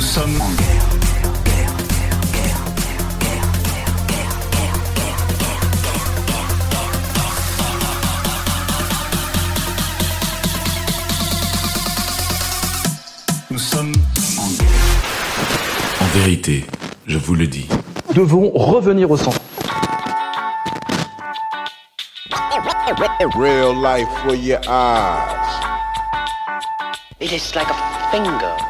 Nous sommes en guerre. Nous sommes en guerre. En vérité, je vous le dis. Nous devons revenir au centre. Real life for your eyes. It is like a finger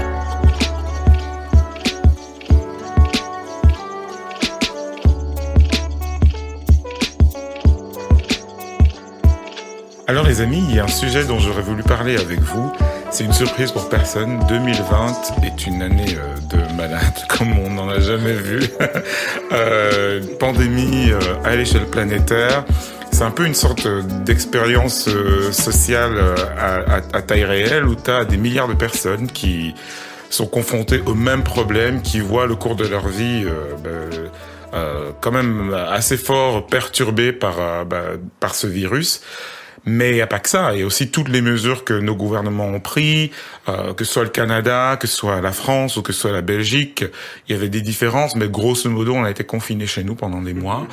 Alors les amis, il y a un sujet dont j'aurais voulu parler avec vous. C'est une surprise pour personne. 2020 est une année euh, de malade comme on n'en a jamais vu. euh, pandémie euh, à l'échelle planétaire. C'est un peu une sorte d'expérience euh, sociale euh, à, taille réelle où tu as des milliards de personnes qui sont confrontées au même problème, qui voient le cours de leur vie euh, ben, quand même assez fort perturbé par, ben, par ce virus. Mais il n'y a pas que ça, il y a aussi toutes les mesures que nos gouvernements ont pris, euh, que ce soit le Canada, que ce soit la France ou que ce soit la Belgique. Il y avait des différences, mais grosso modo, on a été confinés chez nous pendant des mois.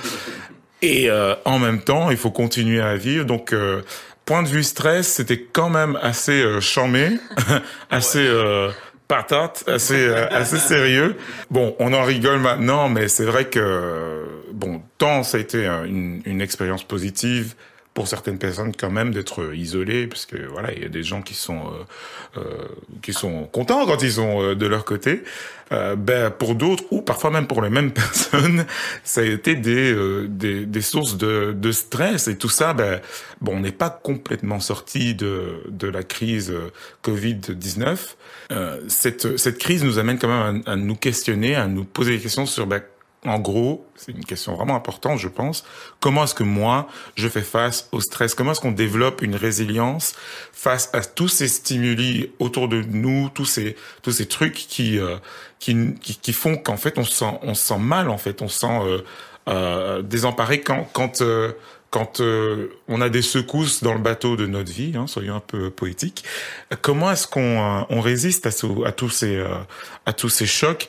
Et euh, en même temps, il faut continuer à vivre. Donc, euh, point de vue stress, c'était quand même assez euh, chamé, assez euh, patate, assez euh, assez sérieux. Bon, on en rigole maintenant, mais c'est vrai que bon, tant ça a été une, une expérience positive pour certaines personnes quand même d'être isolées parce que voilà il y a des gens qui sont euh, euh, qui sont contents quand ils sont euh, de leur côté. Ben pour d'autres ou parfois même pour les mêmes personnes ça a été des des, des, sources de, de stress et tout ça ben bon on n'est pas complètement sorti de de la crise Covid 19 cette cette crise nous amène quand même à, à nous questionner à nous poser des questions sur ben en gros, c'est une question vraiment importante, je pense. Comment est-ce que moi, je fais face au stress? Comment est-ce qu'on développe une résilience face à tous ces stimuli autour de nous, tous ces tous ces trucs qui euh, qui, qui, font qu'en fait on se sent on se sent mal, en fait, on se sent euh, euh, désemparé quand quand euh, quand euh, on a des secousses dans le bateau de notre vie, hein, soyons un peu poétiques, comment est-ce qu'on on résiste à, à tous ces à tous ces chocs?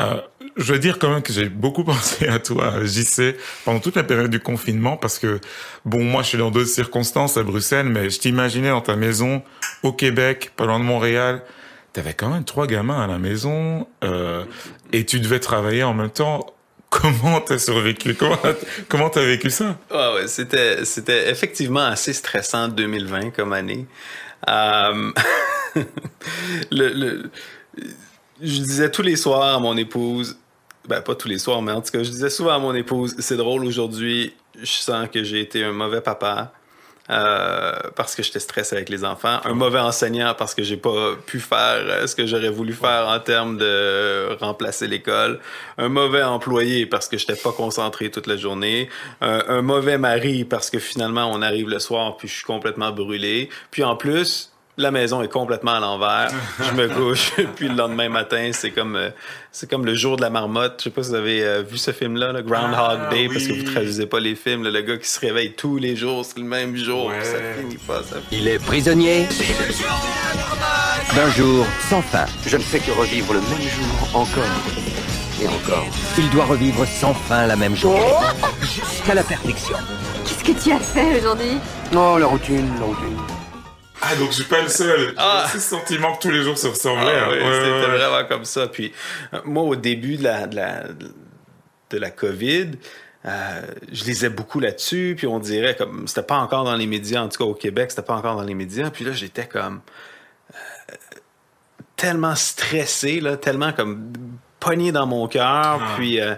Euh, je veux dire quand même que j'ai beaucoup pensé à toi, JC, pendant toute la période du confinement, parce que, bon, moi, je suis dans d'autres circonstances à Bruxelles, mais je t'imaginais dans ta maison, au Québec, pas loin de Montréal, t'avais quand même trois gamins à la maison, euh, et tu devais travailler en même temps. Comment t'as survécu? Comment comment t'as vécu ça? Ouais, ouais, c'était c'était effectivement assez stressant 2020 comme année. Euh... le, le je disais tous les soirs à mon épouse, ben pas tous les soirs, mais en tout cas, je disais souvent à mon épouse, c'est drôle aujourd'hui, je sens que j'ai été un mauvais papa. Euh, parce que j'étais stressé avec les enfants, un mauvais enseignant parce que j'ai pas pu faire ce que j'aurais voulu faire en termes de remplacer l'école, un mauvais employé parce que j'étais pas concentré toute la journée, un, un mauvais mari parce que finalement on arrive le soir puis je suis complètement brûlé, puis en plus la maison est complètement à l'envers. Je me couche, puis le lendemain matin, c'est comme euh, c'est comme le jour de la marmotte. Je sais pas si vous avez euh, vu ce film-là, le Groundhog ah, Day, oui. parce que vous traduisez pas les films. Là, le gars qui se réveille tous les jours, c'est le même jour, ouais. ça finit pas. Ça finit. Il est prisonnier d'un jour sans fin. Je ne fais que revivre le même jour encore et encore. Il doit revivre sans fin la même journée, oh jusqu'à la perfection. Qu'est-ce que tu as fait aujourd'hui? Oh, la routine, la routine. Ah, donc je suis pas le seul. Ah. C'est ce sentiment que tous les jours se ressemblaient. Ah, oui, ouais, C'était ouais. vraiment comme ça. Puis, moi, au début de la, de la, de la COVID, euh, je lisais beaucoup là-dessus, puis on dirait comme c'était pas encore dans les médias, en tout cas au Québec, c'était pas encore dans les médias. Puis là, j'étais comme euh, tellement stressé, là, tellement comme pogné dans mon cœur, ah. puis euh,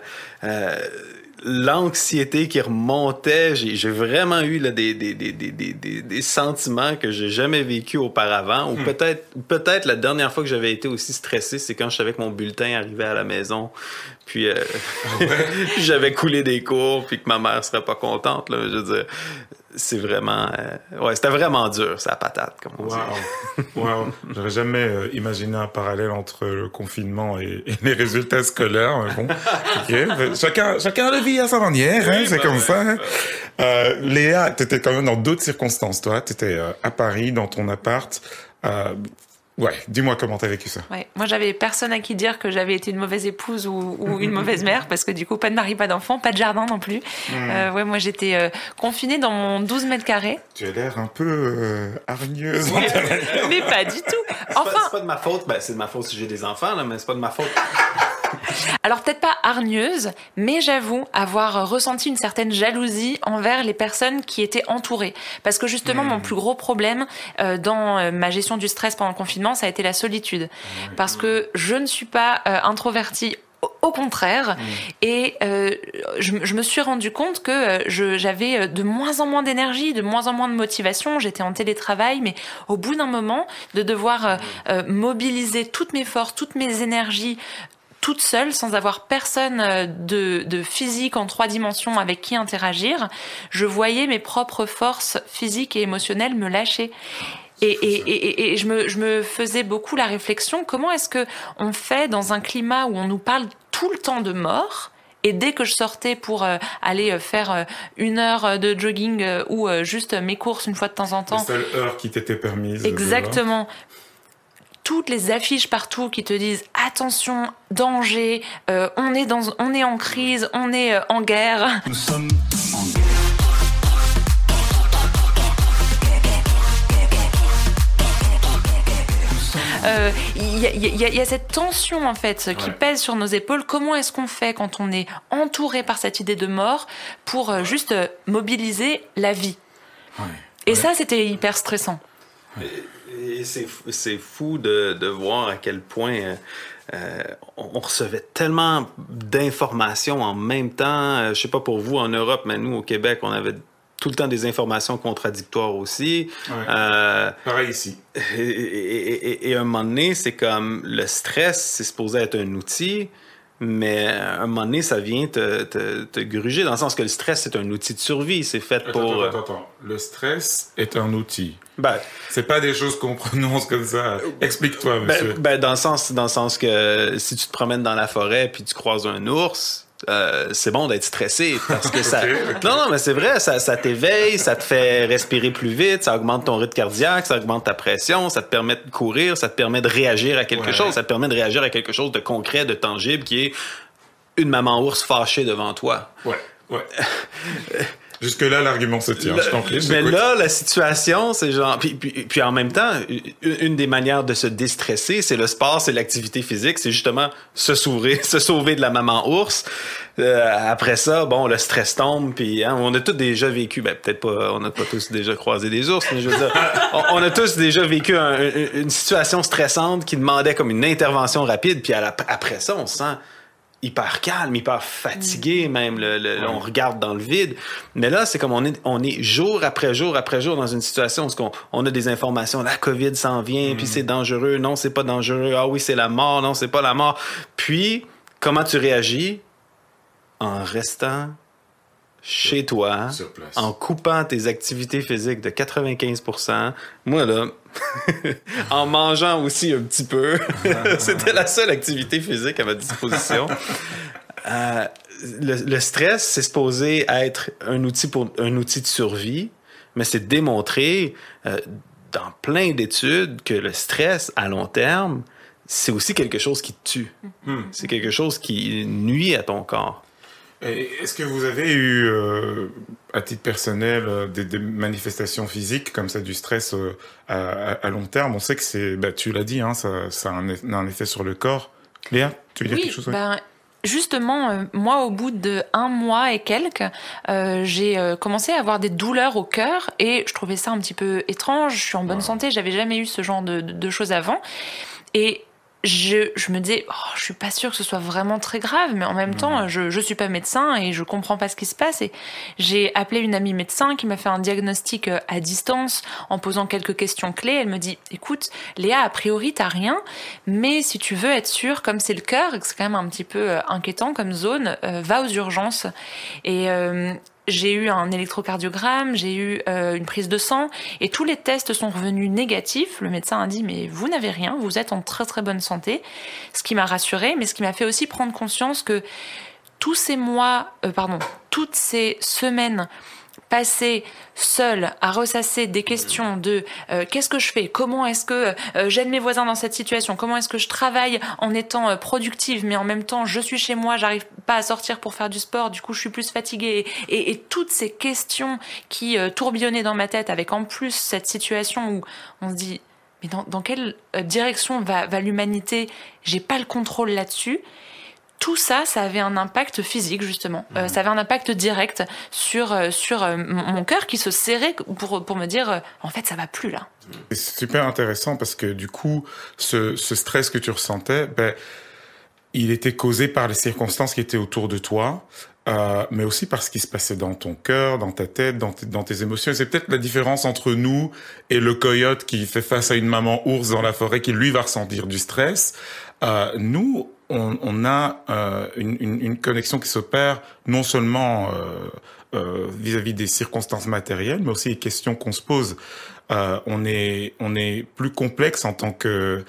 l'anxiété qui remontait. J'ai vraiment eu là, des, des, des, des, des, sentiments que j'ai jamais vécu auparavant. Ou Hmm. peut-être peut-être la dernière fois que j'avais été aussi stressé, c'est quand je savais que mon bulletin arrivait à la maison. Puis euh, Ah j'avais coulé des cours, puis que ma mère serait pas contente. Là, je veux dire, c'est vraiment, euh, ouais, c'était vraiment dur, ça patate, comme on wow. dit. wow. J'aurais jamais euh, imaginé un parallèle entre le confinement et, et les résultats scolaires. Mais bon, okay. chacun, chacun le vit à sa manière, hein, c'est bah comme ouais, ça. Hein. Euh, Léa, t'étais quand même dans d'autres circonstances, toi. T'étais euh, à Paris, dans ton appart. Ouais, dis-moi comment t'as vécu ça. Ouais, moi j'avais personne à qui dire que j'avais été une mauvaise épouse ou, ou une mauvaise mère parce que du coup pas de mari, pas d'enfant, pas de jardin non plus. Mmh. Euh, ouais, moi j'étais euh, confinée dans mon 12 mètres carrés. Tu as l'air un peu euh, hargneuse. Mais pas du tout. Enfin, c'est pas, pas, de ma faute. Ben, c'est de ma faute si j'ai des enfants là, mais c'est pas de ma faute. Alors peut-être pas hargneuse, mais j'avoue avoir ressenti une certaine jalousie envers les personnes qui étaient entourées. Parce que justement, mmh. mon plus gros problème euh, dans ma gestion du stress pendant le confinement, ça a été la solitude. Mmh. Parce que je ne suis pas euh, introvertie au contraire. Mmh. Et euh, je, je, me suis rendu compte que euh, j'avais de moins en moins d'énergie, de moins en moins de motivation. J'étais en télétravail, mais au bout d'un moment, de devoir euh, mobiliser toutes mes forces, toutes mes énergies toute seule, sans avoir personne de, de, physique en trois dimensions avec qui interagir, je voyais mes propres forces physiques et émotionnelles me lâcher. Et, et, et, et, je, me, je me faisais beaucoup la réflexion, comment est-ce que on fait dans un climat où on nous parle tout le temps de mort et dès que je sortais pour euh, aller faire euh, une heure de jogging euh, ou juste mes courses une fois de temps en temps. La seule heure qui t'était permise. Exactement. Toutes les affiches partout qui te disent attention, danger, euh, on est dans, on est en crise, on est en guerre. Nous sommes en guerre. Il euh, y, y, y, a cette tension en fait qui ouais. pèse sur nos épaules. Comment est-ce qu'on fait quand on est entouré par cette idée de mort pour euh, juste euh, mobiliser la vie? Ouais. Et ouais. ça, c'était hyper stressant. Et, et c'est fou de, de, voir à quel point euh, on recevait tellement d'informations en même temps. Je sais pas pour vous en Europe, mais nous au Québec, on avait tout le temps des informations contradictoires aussi. Ouais. Euh, Pareil ici. Et, et, et, et, à un moment donné, c'est comme le stress, c'est supposé être un outil, mais à un moment donné, ça vient te, te, te gruger, dans le sens que le stress, c'est un outil de survie. C'est fait attends, pour. Attends, attends, attends. Le stress est un outil. Ben, c'est pas des choses qu'on prononce comme ça. Explique-toi, monsieur. Ben, ben, dans, le sens, dans le sens que si tu te promènes dans la forêt puis tu croises un ours, euh, c'est bon d'être stressé parce que ça. okay, okay. Non, non, mais c'est vrai, ça, ça t'éveille, ça te fait respirer plus vite, ça augmente ton rythme cardiaque, ça augmente ta pression, ça te permet de courir, ça te permet de réagir à quelque ouais. chose, ça te permet de réagir à quelque chose de concret, de tangible, qui est une maman ours fâchée devant toi. Ouais, ouais. Jusque-là, l'argument se tient. Le, je t'en prie. Mais là, la situation, c'est genre. Puis, puis, puis, en même temps, une des manières de se déstresser, c'est le sport, c'est l'activité physique, c'est justement se sauver, se sauver de la maman ours. Euh, après ça, bon, le stress tombe, puis hein, on a tous déjà vécu, ben peut-être pas, on n'a pas tous déjà croisé des ours, mais je veux dire, on, on, a tous déjà vécu un, une situation stressante qui demandait comme une intervention rapide, puis la, après ça, on se sent hyper calme, hyper fatigué même. Le, le, ouais. On regarde dans le vide. Mais là, c'est comme on est, on est jour après jour après jour dans une situation où on, on a des informations. La COVID s'en vient, mm. puis c'est dangereux. Non, c'est pas dangereux. Ah oui, c'est la mort. Non, c'est pas la mort. Puis, comment tu réagis en restant chez toi, en coupant tes activités physiques de 95%. Moi, là, en mangeant aussi un petit peu. C'était la seule activité physique à ma disposition. Euh, le, le, stress, c'est supposé être un outil pour un outil de survie, mais c'est démontré euh, dans plein d'études que le stress à long terme, c'est aussi quelque chose qui tue. Hmm. C'est quelque chose qui nuit à ton corps. Est-ce que vous avez eu, euh, à titre personnel, euh, des, des, manifestations physiques comme ça, du stress euh, à, à, long terme? On sait que c'est, bah, tu l'as dit, hein, ça, ça a un, un, effet sur le corps. Léa, tu veux oui, dire quelque chose ben, Justement, euh, moi, au bout de un mois et quelques, euh, j'ai euh, commencé à avoir des douleurs au cœur et je trouvais ça un petit peu étrange. Je suis en bonne ouais. santé, j'avais jamais eu ce genre de, de, de choses avant. Et je, je, me disais, oh, je suis pas sûre que ce soit vraiment très grave, mais en même mmh. temps, je, je suis pas médecin et je comprends pas ce qui se passe. Et j'ai appelé une amie médecin qui m'a fait un diagnostic euh, à distance en posant quelques questions clés. Elle me dit, écoute, Léa, a priori, t'as rien, mais si tu veux être sûre, comme c'est le cœur et que c'est quand même un petit peu euh, inquiétant comme zone, euh, va aux urgences. Et euh, j'ai eu un électrocardiogramme, j'ai eu euh, une prise de sang, et tous les tests sont revenus négatifs. Le médecin a dit mais vous n'avez rien, vous êtes en très très bonne santé, ce qui m'a rassurée, mais ce qui m'a fait aussi prendre conscience que tous ces mois, euh, pardon, toutes ces semaines passer seul à ressasser des questions de euh, qu'est-ce que je fais, comment est-ce que euh, j'aide mes voisins dans cette situation, comment est-ce que je travaille en étant euh, productive, mais en même temps je suis chez moi, j'arrive pas à sortir pour faire du sport, du coup je suis plus fatiguée, et, et toutes ces questions qui tourbillonnaient dans ma tête, avec en plus cette situation où on se dit mais dans, dans quelle direction va, va l'humanité? J'ai pas le contrôle là-dessus tout ça, ça avait un impact physique justement. Euh, mhm. ça avait un impact direct sur euh, sur euh, mon cœur qui se serrait pour pour me dire en fait ça va plus là. C'est super intéressant parce que du coup ce, ce stress que tu ressentais, ben il était causé par les circonstances qui étaient autour de toi. Euh, mais aussi par ce qui se passait dans ton cœur, dans ta tête, dans, dans tes émotions. C'est peut-être la différence entre nous et le coyote qui fait face à une maman ours dans la forêt, qui lui va ressentir du stress. Euh, nous, on, on a euh, une, une, une, connexion qui s'opère non seulement euh, euh, vis-à-vis des circonstances matérielles, mais aussi les questions qu'on se pose. on est on est plus complexe en tant que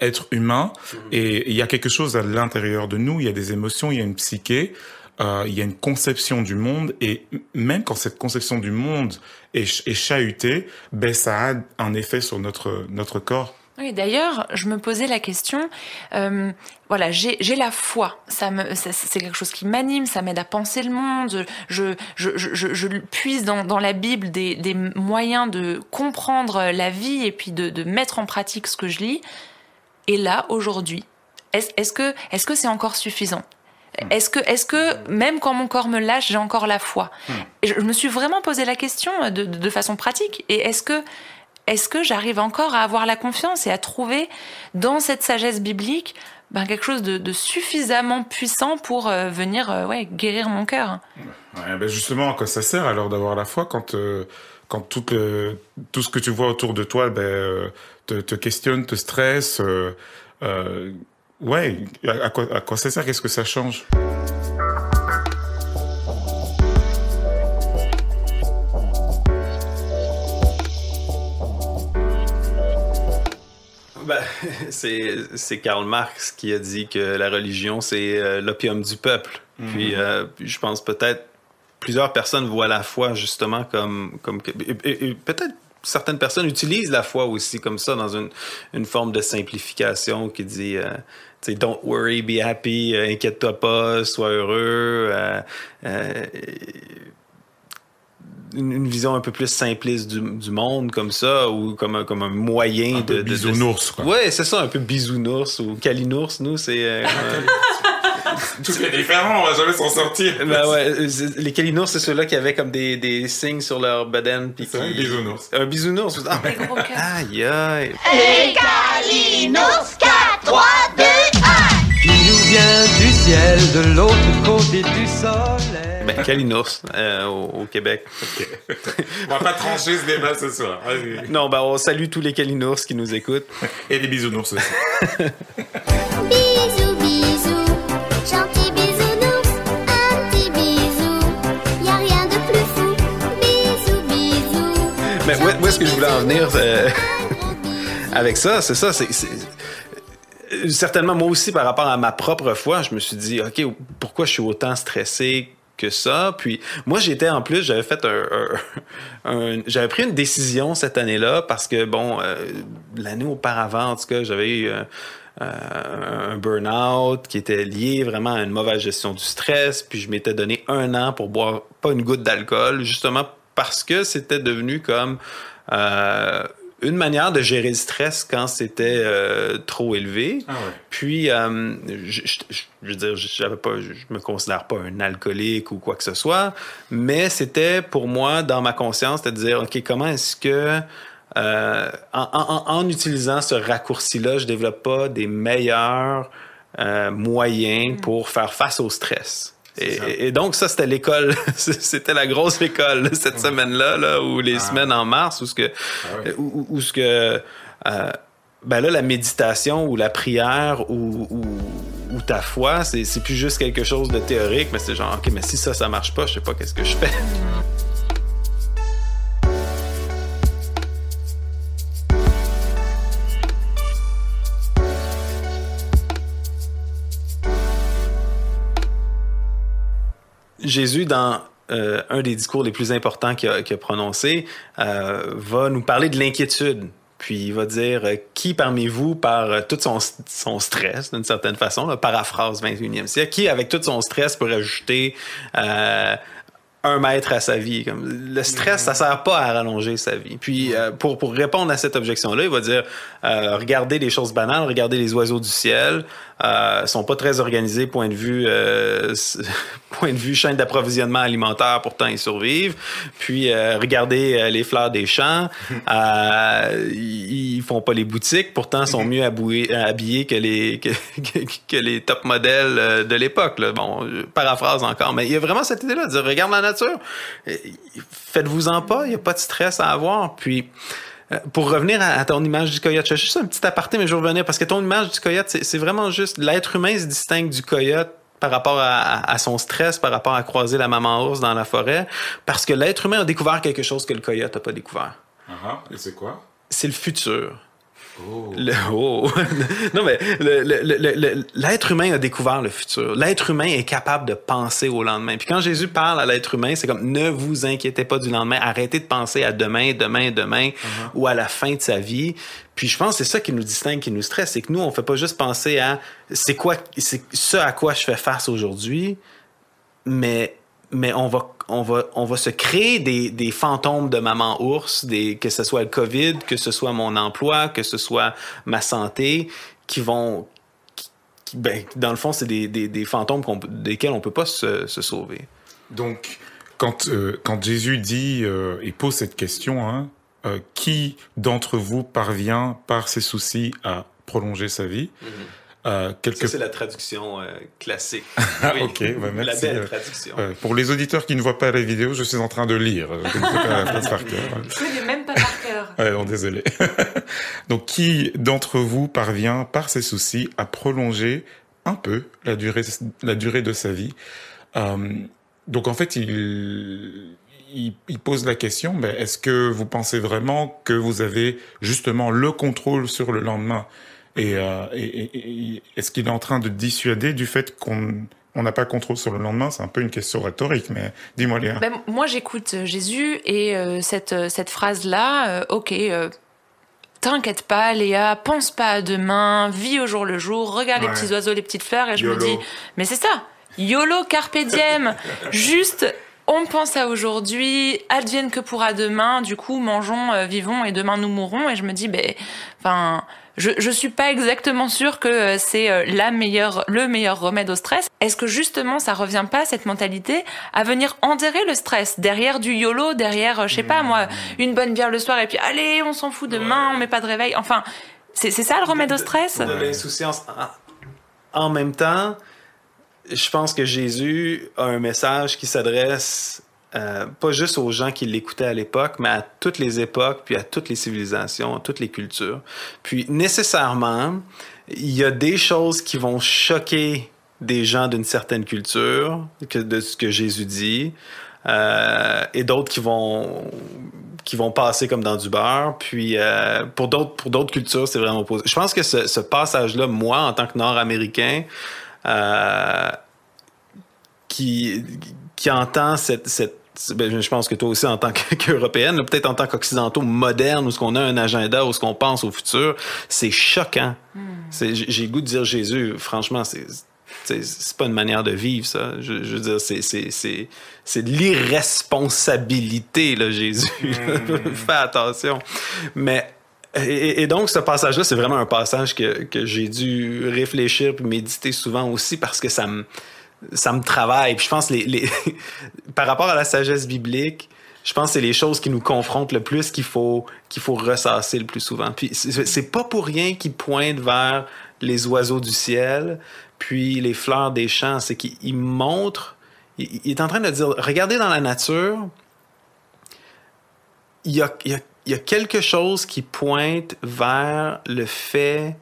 être humain, mmh. et il y a quelque chose à l'intérieur de nous. Il y a des émotions, il y a une psyché. Euh, il y a une conception du monde et même quand cette conception du monde est, est chahutée, ben ça a un effet sur notre notre corps. Oui, d'ailleurs, je me posais la question. Euh, voilà, j'ai la foi. Ça me, c'est quelque chose qui m'anime. Ça m'aide à penser le monde. Je, je, je, je puise dans, dans, la Bible des, des, moyens de comprendre la vie et puis de, de, mettre en pratique ce que je lis. Et là, aujourd'hui, est-ce est que est-ce que c'est encore suffisant? Est-ce que, est-ce que même quand mon corps me lâche, j'ai encore la foi? Hmm. Je me suis vraiment posé la question de, de, de façon pratique. Et est-ce que est-ce que j'arrive encore à avoir la confiance et à trouver dans cette sagesse biblique ben, quelque chose de, suffisamment puissant pour euh, venir euh, guérir mon cœur? Ben Justement, à quoi ça sert alors d'avoir la foi quand, euh, quand tout, tout ce que tu vois autour de toi ben, te, questionne, te stresse Ouais, à quoi ça sert? Qu'est-ce que ça change? Ben, c'est Karl Marx qui a dit que la religion, c'est euh, l'opium du peuple. Mhm. Puis, euh, je pense peut-être plusieurs personnes voient la foi justement comme... comme peut-être certaines personnes utilisent la foi aussi comme ça dans une, une forme de simplification qui dit... Euh, don't worry, be happy, inquiète-toi pas, sois heureux une, vision un peu plus simpliste du, du, monde comme ça ou comme un, comme un moyen un de, peu bisounours quoi. Ouais, c'est ça un peu bisounours ou calinours nous c'est euh, tout est différent, on va jamais s'en sortir. Ben ouais, les calinours, c'est ceux-là qui avaient comme des, des signes sur leur bedaine. C'est un bisounours. Un bisounours. Ah, aïe, aïe. Les calinours, 4, 3, 2, 1. Qui nous vient du ciel, de l'autre côté du soleil. Ben, Kalinours, euh, au, Québec. on va pas trancher ce débat ce soir. Non, ben, on salue tous les Kalinours qui nous écoutent. Et les bisounours aussi. bisous, bisous, gentil bisounours, un petit bisou, y a rien de plus fou. Bisous, bisous. Mais où, est-ce que je voulais en venir euh, avec ça? C'est ça, c'est certainement moi aussi par rapport à ma propre foi, je me suis dit OK, pourquoi je suis autant stressé que ça? Puis moi, j'étais en plus, j'avais fait un, j'avais pris une décision cette année-là parce que bon, euh, l'année auparavant, en tout cas, j'avais eu euh, un burn-out qui était lié vraiment à une mauvaise gestion du stress. Puis je m'étais donné un an pour boire pas une goutte d'alcool, justement parce que c'était devenu comme euh, une manière de gérer le stress quand c'était euh, trop élevé. Ah ouais. Puis, euh, je, je, je, veux dire, j'avais pas, je me considère pas un alcoolique ou quoi que ce soit, mais c'était pour moi, dans ma conscience, de dire, OK, comment est-ce que, euh, en, en, en, utilisant ce raccourci-là, je développe pas des meilleurs euh, moyens mm. pour faire face au stress? Et, et, donc ça c'était l'école, c'était la grosse école cette semaine-là, là, ou les ah. semaines en mars, où ce que, ah où, où, ce que, euh, ben là la méditation ou la prière ou, ou ou ta foi, c'est c'est plus juste quelque chose de théorique, mais c'est genre, OK, mais si ça, ça marche pas, je sais pas qu'est-ce que je fais. Jésus, dans euh, un des discours les plus importants qu'il a, prononcé, euh, va nous parler de l'inquiétude. Puis il va dire euh, qui parmi vous, par tout son, stress, d'une certaine façon, paraphrase 21e siècle, qui avec tout son stress peut ajouter un mètre à sa vie? Le stress, ça sert pas à rallonger sa vie. Puis pour, pour répondre à cette objection-là, il va dire regardez les choses banales, regardez les oiseaux du ciel, euh, sont pas très organisés point de vue euh, point de vue chaîne d'approvisionnement alimentaire, pourtant ils survivent. Puis euh, regardez euh, les fleurs des champs, euh, ils, ils font pas les boutiques, pourtant sont mieux habillés que les que, que- que les top modèles euh, de l'époque. là. Bon, paraphrase encore, mais il y a vraiment cette idée-là de dire regarde la nature, Euh, faites-vous-en pas, il n'y a pas de stress à avoir. Puis euh, pour revenir à, à ton image du coyote, je fais juste un petit aparté, mais je vais revenir parce que ton image du coyote, c'est vraiment juste l'être humain se distingue du coyote par rapport à, son stress, par rapport à croiser la maman ours dans la forêt, parce que l'être humain a découvert quelque chose que le coyote n'a pas découvert. Ah, et c'est quoi? C'est le futur. Le- oh. non, mais l'être humain a découvert le futur. L'être humain est capable de penser au lendemain. Puis quand Jésus parle à l'être humain, c'est comme ne vous inquiétez pas du lendemain. Arrêtez de penser à demain, demain, demain ou à la fin de sa vie. Puis je pense que c'est ça qui nous distingue, qui nous stresse, c'est que nous on fait pas juste penser à c'est quoi, c'est ce à quoi je fais face aujourd'hui, mais mais on va on va on va se créer des, des fantômes de maman ours, des que ce soit le Covid, que ce soit mon emploi, que ce soit ma santé, qui vont qui- qui- ben, dans le fond c'est des, des, des fantômes desquels on peut pas se, se sauver. Donc, quand, euh, quand Jésus dit euh, et pose cette question, hein, euh, qui d'entre vous parvient par ses soucis à prolonger sa vie? Euh, quelque... Ça c'est la traduction euh, classique. Ah, Oui. ok, bah, La merci. belle Euh, traduction. euh, pour les auditeurs qui ne voient pas la vidéo, je suis en train de lire. Je ne sais pas la phrase par cœur. Je connais même pas par cœur. Ouais, non, désolé. Donc, qui d'entre vous parvient, par ses soucis, à prolonger un peu la durée, la durée de sa vie? Euh, Donc, en fait, il, il, il pose la question, mais est-ce que vous pensez vraiment que vous avez justement le contrôle sur le lendemain? Et, euh, et, et- et est-ce qu'il est en train de dissuader du fait qu'on on n'a pas contrôle sur le lendemain C'est un peu une question rhétorique, mais dis-moi, Léa. Ben, moi, j'écoute euh, Jésus et euh, cette, euh, cette phrase-là, euh, ok, euh, t'inquiète pas, Léa, pense pas à demain, vis au jour le jour, regarde Ouais. les petits oiseaux, les petites fleurs, et je me dis, mais c'est ça, YOLO Carpe Diem, juste. On pense à aujourd'hui, advienne que pourra demain. Du coup, mangeons, euh, vivons et demain nous mourrons. Et je me dis, ben, enfin, je je suis pas exactement sûre que euh, c'est euh, la meilleure, le meilleur remède au stress. Est-ce que justement ça revient pas cette mentalité à venir enterrer le stress derrière du yolo, derrière, euh, je sais pas moi, une bonne bière le soir et puis allez, on s'en fout demain, on met pas de réveil. Enfin, c'est ça le remède au stress? de l'insouciance. En, en même temps, je pense que Jésus a un message qui s'adresse euh, pas juste aux gens qui l'écoutaient à l'époque, mais à toutes les époques, puis à toutes les civilisations, à toutes les cultures. Puis nécessairement, il y a des choses qui vont choquer des gens d'une certaine culture, que, de ce que Jésus dit, euh, et d'autres qui vont qui vont passer comme dans du beurre. Puis euh, pour d'autres cultures, c'est vraiment opposé. Je pense que ce, ce passage-là, moi, en tant que Nord-Américain, qui qui entend cette, cette ben, je pense que toi aussi en tant que- qu'Européenne, peut-être en tant qu'Occidentaux modernes, où ce qu'on a un agenda, où ce qu'on pense au futur, c'est choquant. C'est- J'ai goût de dire Jésus, franchement, c'est c'est pas une manière de vivre, ça. Je, je veux dire, c'est- de l'irresponsabilité, là, Jésus. Fais attention. Mais, et, et donc, ce passage-là, c'est vraiment un passage que, que j'ai dû réfléchir puis méditer souvent aussi parce que ça me, ça me travaille. Puis je pense, les, les par rapport à la sagesse biblique, je pense que c'est les choses qui nous confrontent le plus qu'il faut, qu'il faut ressasser le plus souvent. Puis c'est pas pour rien qu'ils pointent vers les oiseaux du ciel, puis les fleurs des champs. C'est qu'il il montre, il, est en train de dire, regardez dans la nature, il y a quelque chose qui pointe vers le fait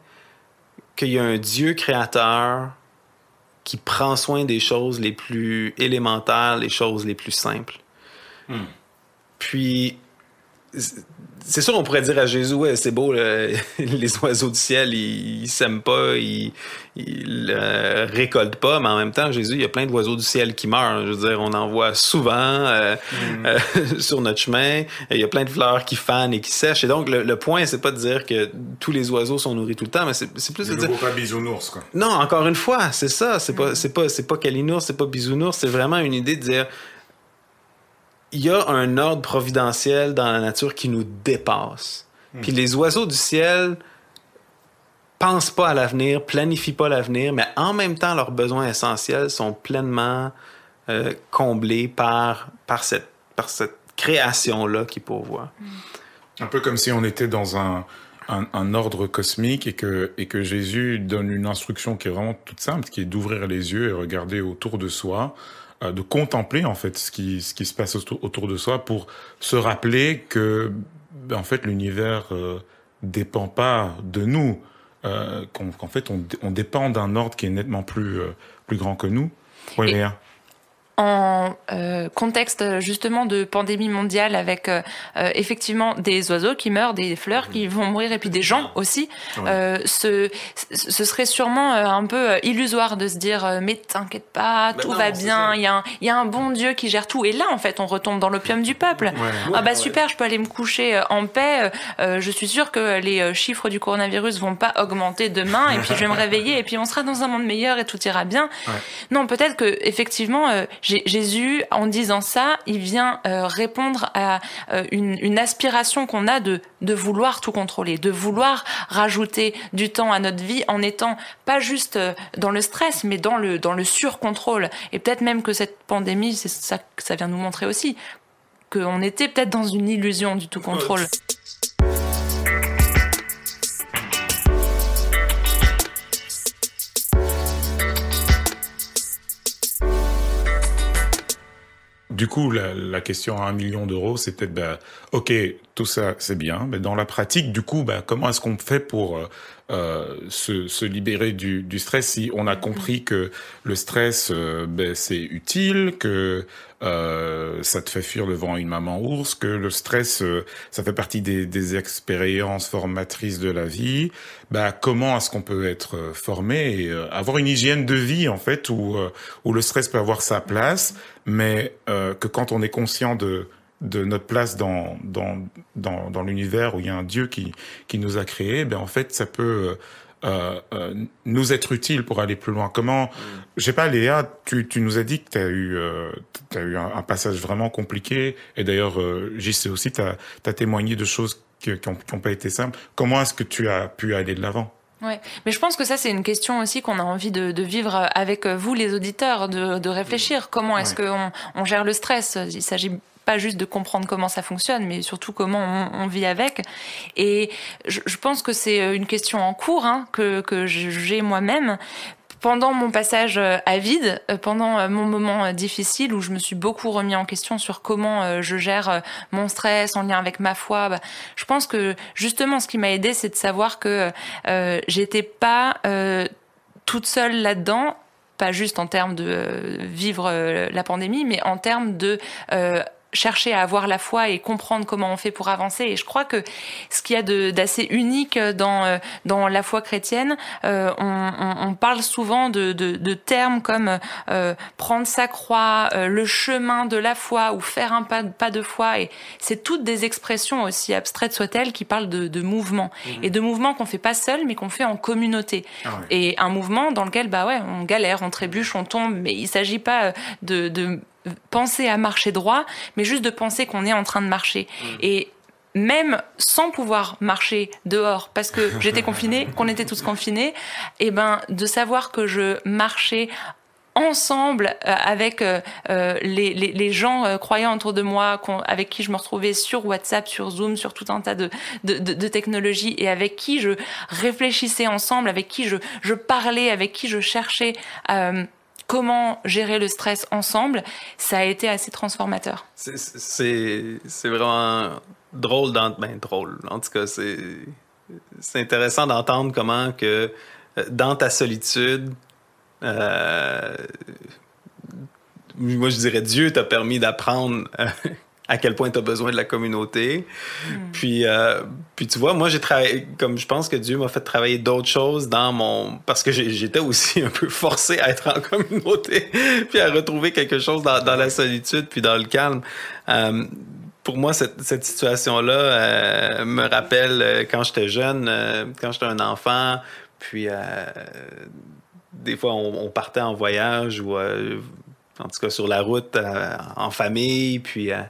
qu'il y a un Dieu créateur qui prend soin des choses les plus élémentaires, les choses les plus simples. Hmm. Puis, c'est sûr, on pourrait dire à Jésus, ouais, c'est beau, les oiseaux du ciel, ils, ils sèment pas, ils, ils euh, récoltent pas, mais en même temps, Jésus, il y a plein d'oiseaux du ciel qui meurent. Je veux dire, on en voit souvent euh, Mm. euh, sur notre chemin. Il y a plein de fleurs qui fanent et qui sèchent. Et donc, le, le point, c'est pas de dire que tous les oiseaux sont nourris tout le temps, mais c'est plus de Le dire. pas bisounours, quoi. Non, encore une fois, c'est ça. C'est pas, c'est pas, c'est pas Kalinours, c'est pas Bisounours. C'est vraiment une idée de dire, il y a un ordre providentiel dans la nature qui nous dépasse. Puis les oiseaux du ciel pensent pas à l'avenir, planifient pas l'avenir, mais en même temps, leurs besoins essentiels sont pleinement euh, comblés par, par cette, par cette création-là qui pourvoit. Un peu comme si on était dans un, un, un ordre cosmique et que, et que Jésus donne une instruction qui est vraiment toute simple, qui est d'ouvrir les yeux et regarder autour de soi, de contempler en fait ce qui, ce qui se passe autour, autour de soi pour se rappeler que en fait l'univers euh, dépend pas de nous, euh, qu'en fait on, on dépend d'un ordre qui est nettement plus, euh, plus grand que nous. Oui, Et-. En euh, contexte justement de pandémie mondiale avec euh, euh, effectivement des oiseaux qui meurent, des fleurs qui vont mourir et puis des gens aussi, euh, ce, ce serait sûrement un peu illusoire de se dire mais t'inquiète pas, tout non, va bien, il y, a un- y a un bon Dieu qui gère tout. Et là en fait on retombe dans l'opium du peuple. ah bah super, je peux aller me coucher en paix. je suis sûre que les chiffres du coronavirus vont pas augmenter demain et puis je vais me réveiller et puis on sera dans un monde meilleur et tout ira bien. Non, peut-être que effectivement, Jésus, en disant ça, il vient euh, répondre à euh, une, aspiration qu'on a de de vouloir tout contrôler, de vouloir rajouter du temps à notre vie en étant pas juste euh, dans le stress, mais dans le dans le surcontrôle. Et peut-être même que cette pandémie, c'est ça que ça vient nous montrer aussi, qu'on était peut-être dans une illusion du tout contrôle. Du coup, la, question à un million d'euros, peut-être, bah, ok, tout ça, c'est bien, mais dans la pratique, du coup, bah, comment est-ce qu'on fait pour euh, se, se libérer du, du stress si on a compris que le stress, euh, ben, c'est utile, que euh, ça te fait fuir devant une maman ours, que le stress, euh, ça fait partie des, des expériences formatrices de la vie. Bah, comment est-ce qu'on peut être formé et avoir une hygiène de vie en fait où où le stress peut avoir sa place, mais que quand on est conscient de de notre place dans dans dans, dans l'univers où il y a un Dieu qui qui nous a créés, ben en fait ça peut euh, euh, nous être utile pour aller plus loin. Comment, je sais pas, Léa, tu, tu nous as dit que tu as eu, euh, eu un, un passage vraiment compliqué, et d'ailleurs, euh, JC aussi, tu as, témoigné de choses qui n'ont qui ont pas été simples. Comment est-ce que tu as pu aller de l'avant? Ouais, mais je pense que ça c'est une question aussi qu'on a envie de, de vivre avec vous les auditeurs, de, de réfléchir. Comment est-ce Ouais. qu'on on gère le stress? Il s'agit pas juste de comprendre comment ça fonctionne, mais surtout comment on, vit avec. Et je, pense que c'est une question en cours hein, que, que j'ai moi-même. Pendant mon passage euh, à vide, euh, pendant euh, mon moment euh, difficile où je me suis beaucoup remis en question sur comment euh, je gère euh, mon stress en lien avec ma foi, bah, je pense que justement ce qui m'a aidé, c'est de savoir que euh, j'étais pas euh, toute seule là-dedans, pas juste en termes de euh, vivre euh, la pandémie, mais en termes de euh, chercher à avoir la foi et comprendre comment on fait pour avancer. Et je crois que ce qu'il y a de- d'assez unique dans euh, dans la foi chrétienne, euh, on, on- on parle souvent de, de, de termes comme euh, prendre sa croix, euh, le chemin de la foi ou faire un pas, pas de foi. Et c'est toutes des expressions aussi abstraites soient-elles qui parlent de, de mouvement Mhm. et de mouvements qu'on fait pas seul, mais qu'on fait en communauté. Ah. Et un mouvement dans lequel bah ouais, on galère, on trébuche, on tombe, mais il s'agit pas euh, de, de penser à marcher droit, mais juste de penser qu'on est en train de marcher. Et même sans pouvoir marcher dehors parce que j'étais confinée, qu'on était tous confinés, et ben de savoir que je marchais ensemble euh, avec euh, euh, les, les, les gens euh, croyants autour de moi avec qui je me retrouvais sur WhatsApp, sur Zoom, sur tout un tas de, de, de, de technologies et avec qui je réfléchissais ensemble, avec qui je, je parlais, avec qui je cherchais comment gérer le stress ensemble, ça a été assez transformateur. C'est- vraiment drôle, dans, ben drôle. En tout cas, c'est c'est intéressant d'entendre comment que euh, dans ta solitude, Euh, moi, je dirais Dieu t'a permis d'apprendre euh, à quel point tu as besoin de la communauté. Puis, euh, puis tu vois, moi, j'ai travaillé, comme je pense que Dieu m'a fait travailler d'autres choses dans mon... Parce que j'étais aussi un peu forcé à être en communauté, puis à retrouver quelque chose dans, dans la solitude, puis dans le calme. Euh, pour moi, cette, cette situation-là euh, me rappelle quand j'étais jeune, quand j'étais un enfant, puis des fois, on, on partait en voyage ou, en tout cas, sur la route euh, en famille. Puis, euh,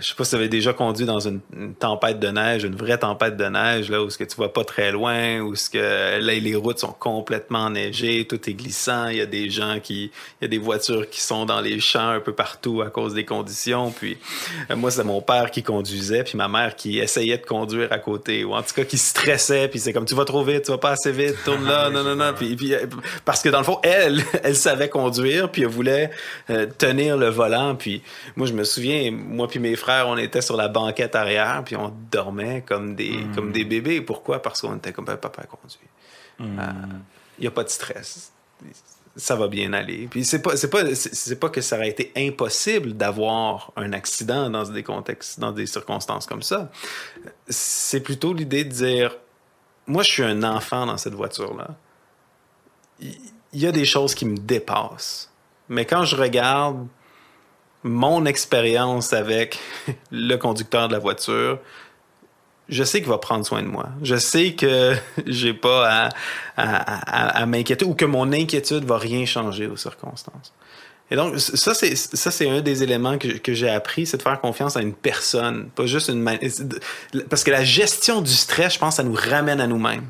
je sais pas si tu avais déjà conduit dans une, une tempête de neige, une vraie tempête de neige, là, où ce que tu vas pas très loin, où ce que là, les routes sont complètement enneigées, tout est glissant. Il y a des gens qui, il y a des voitures qui sont dans les champs un peu partout à cause des conditions. Puis, euh, moi, c'est mon père qui conduisait, puis ma mère qui essayait de conduire à côté, ou en tout cas qui stressait, puis c'est comme tu vas trop vite, tu vas pas assez vite, tourne là, non, non, non. Puis, puis, euh, parce que dans le fond, elle, elle savait conduire, puis elle voulait euh, tenir le volant. Puis moi, je me souviens, moi puis mes frères, on était sur la banquette arrière, puis on dormait comme des, comme des bébés. Pourquoi? Parce qu'on était comme ben, papa conduit. Il n'y a pas de stress ça va bien aller. Puis c'est pas c'est pas c'est pas que ça aurait été impossible d'avoir un accident dans des contextes dans des circonstances comme ça. C'est plutôt l'idée de dire moi je suis un enfant dans cette voiture là. Il il y a des choses qui me dépassent. Mais quand je regarde mon expérience avec le conducteur de la voiture, je sais qu'il va prendre soin de moi. Je sais que j'ai pas à, à, à- à m'inquiéter ou que mon inquiétude va rien changer aux circonstances. Et donc, ça, c'est, ça, c'est un des éléments que, que j'ai appris, c'est de faire confiance à une personne, pas juste une... Parce que la gestion du stress, je pense, ça nous ramène à nous-mêmes.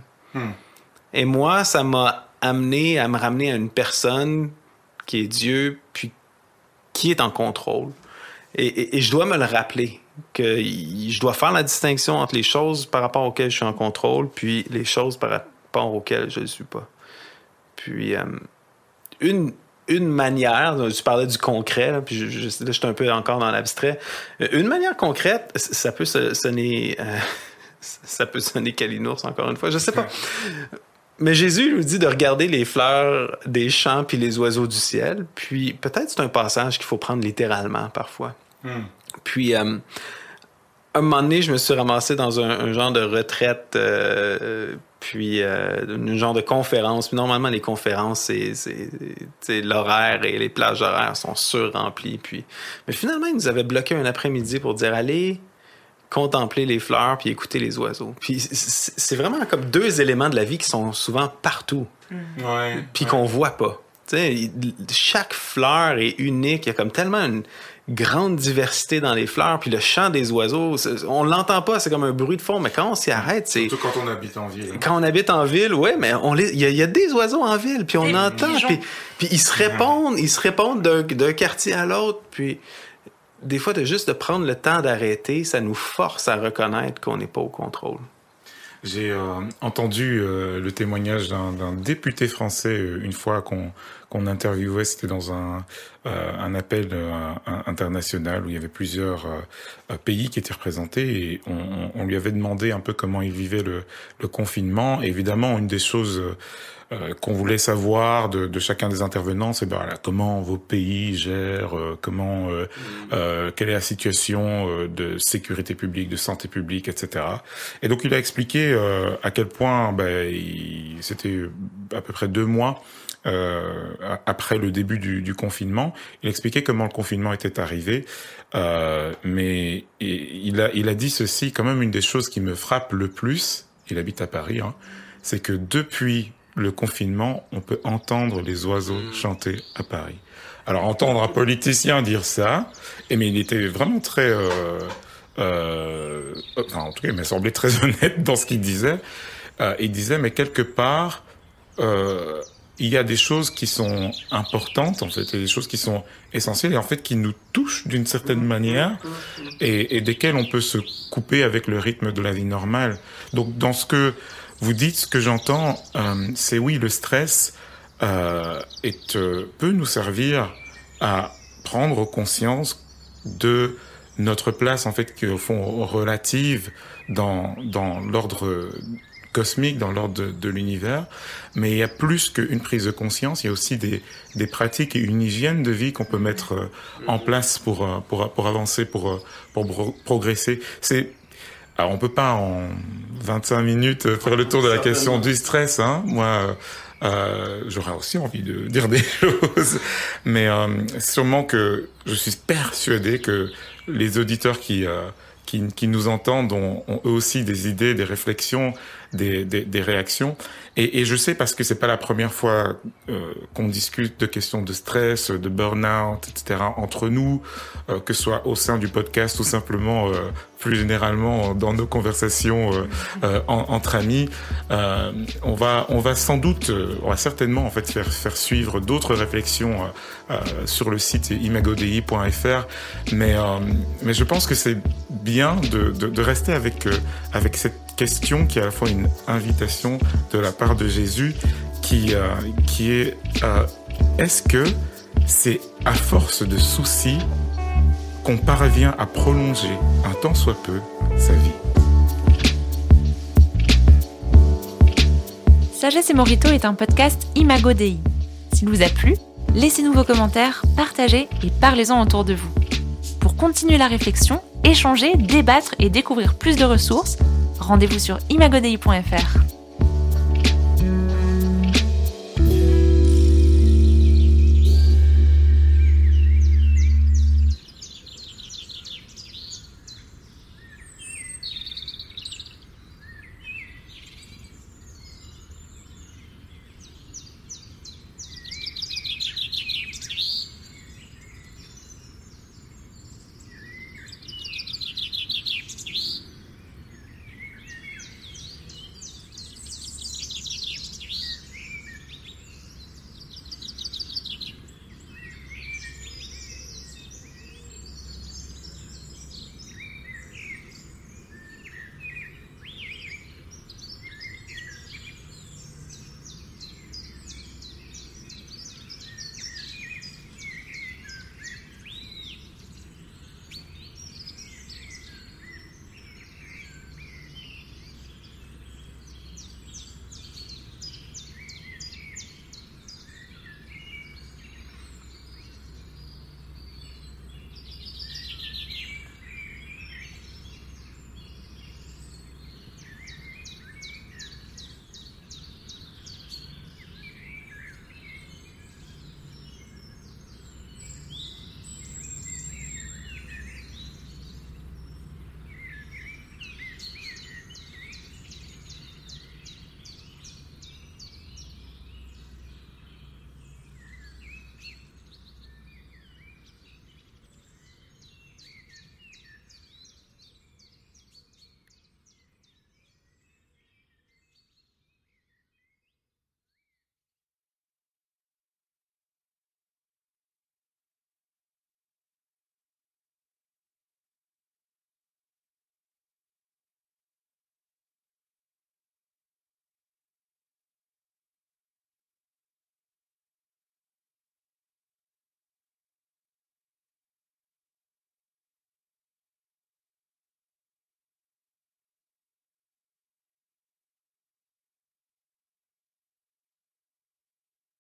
Et moi, ça m'a amené à me ramener à une personne qui est Dieu, puis qui est en contrôle. Et, je dois me le rappeler, que je dois faire la distinction entre les choses par rapport auxquelles je suis en contrôle, puis les choses par rapport auxquelles je ne suis pas. Puis, euh, une, une manière, tu parlais du concret, puis je, là, je suis un peu encore dans l'abstrait. Euh, Une manière concrète, c- ça peut sonner, euh, ça peut sonner calinours encore une fois, je sais pas. Mais Jésus nous dit de regarder les fleurs des champs puis les oiseaux du ciel. Puis peut-être c'est un passage qu'il faut prendre littéralement parfois. Puis euh, un moment donné, je me suis ramassé dans un, un genre de retraite, euh, puis euh, un genre de conférence. Puis normalement, les conférences, c'est l'horaire et les plages horaires sont surremplies. Puis, mais finalement, ils nous avaient bloqué un après-midi pour dire allez contempler les fleurs puis écouter les oiseaux. Puis c'est vraiment comme deux éléments de la vie qui sont souvent partout Ouais. puis qu'on voit pas. Tu sais, il- chaque fleur est unique. Il y a comme tellement une grande diversité dans les fleurs. Puis le chant des oiseaux, on l'entend pas, c'est comme un bruit de fond. Mais quand on s'y arrête, c'est Surtout quand on habite en ville. quand on habite en ville, ouais, mais on les, il y, a- il y a des oiseaux en ville, puis on Des entend, puis, puis ils se répondent, ils se répondent d'un, d'un quartier à l'autre, puis des fois de juste de prendre le temps d'arrêter, ça nous force à reconnaître qu'on n'est pas au contrôle. J'ai euh, entendu euh, le témoignage d'un député français euh, une fois qu'on qu'on interviewait, c'était dans un, euh, un appel euh, international où il y avait plusieurs euh, pays qui étaient représentés et on, on- lui avait demandé un peu comment il vivait le, le confinement. Évidemment, une des choses qu'on voulait savoir de, de chacun des intervenants, c'est ben, voilà, comment vos pays gèrent, euh, comment, euh, euh, quelle est la situation de sécurité publique, de santé publique, etc. Et donc il a expliqué à quel point ben, c'était à peu près deux mois euh, après le début du, du confinement. Il expliquait comment le confinement était arrivé, euh, mais il il a, il a dit ceci, quand même une des choses qui me frappe le plus, il habite à Paris, hein, c'est que depuis le confinement, on peut entendre les oiseaux chanter à Paris. Alors entendre un politicien dire ça, et mais il était vraiment très, euh, euh, enfin en tout cas il m'a semblé très honnête dans ce qu'il disait. Euh, il disait mais quelque part euh, il y a des choses qui sont importantes en fait, il y a des choses qui sont essentielles et en fait qui nous touchent d'une certaine manière et, desquelles on peut se couper avec le rythme de la vie normale. Donc dans ce que vous dites, ce que j'entends, euh, c'est oui le stress euh, est, euh, peut nous servir à prendre conscience de notre place en fait qui est au fond relative dans dans l'ordre cosmique dans l'ordre de, de l'univers, mais il y a plus qu'une prise de conscience, il y a aussi des, des pratiques et une hygiène de vie qu'on peut mettre euh, en place pour, euh, pour, pour avancer, pour, euh, pour progresser. C'est alors on peut pas en 25 minutes faire le tour de la question du stress. Hein. Moi, euh, j'aurais aussi envie de dire des choses, mais euh, sûrement que je suis persuadé que les auditeurs qui euh, qui, qui, nous entendent ont, ont, eux aussi des idées, des réflexions, des, des, des réactions. Et, et, je sais parce que c'est pas la première fois euh, qu'on discute de questions de stress, de burn-out, etc. entre nous, euh, que ce soit au sein du podcast ou simplement euh, plus généralement dans nos conversations euh, euh, en, entre amis. Euh, on va, on va sans doute, on va certainement en fait faire, faire suivre d'autres réflexions sur le site imagodei.fr, mais mais je pense que c'est bien de, de, de, rester avec avec cette question qui est à la fois une invitation de la part de Jésus, qui qui est est-ce que c'est à force de soucis qu'on parvient à prolonger un tant soit peu sa vie? Sagesse et Morito est un podcast Imago Dei. S'il vous a plu, laissez-nous vos commentaires, partagez et parlez-en autour de vous. Pour continuer la réflexion, échanger, débattre et découvrir plus de ressources, rendez-vous sur imagodei.fr.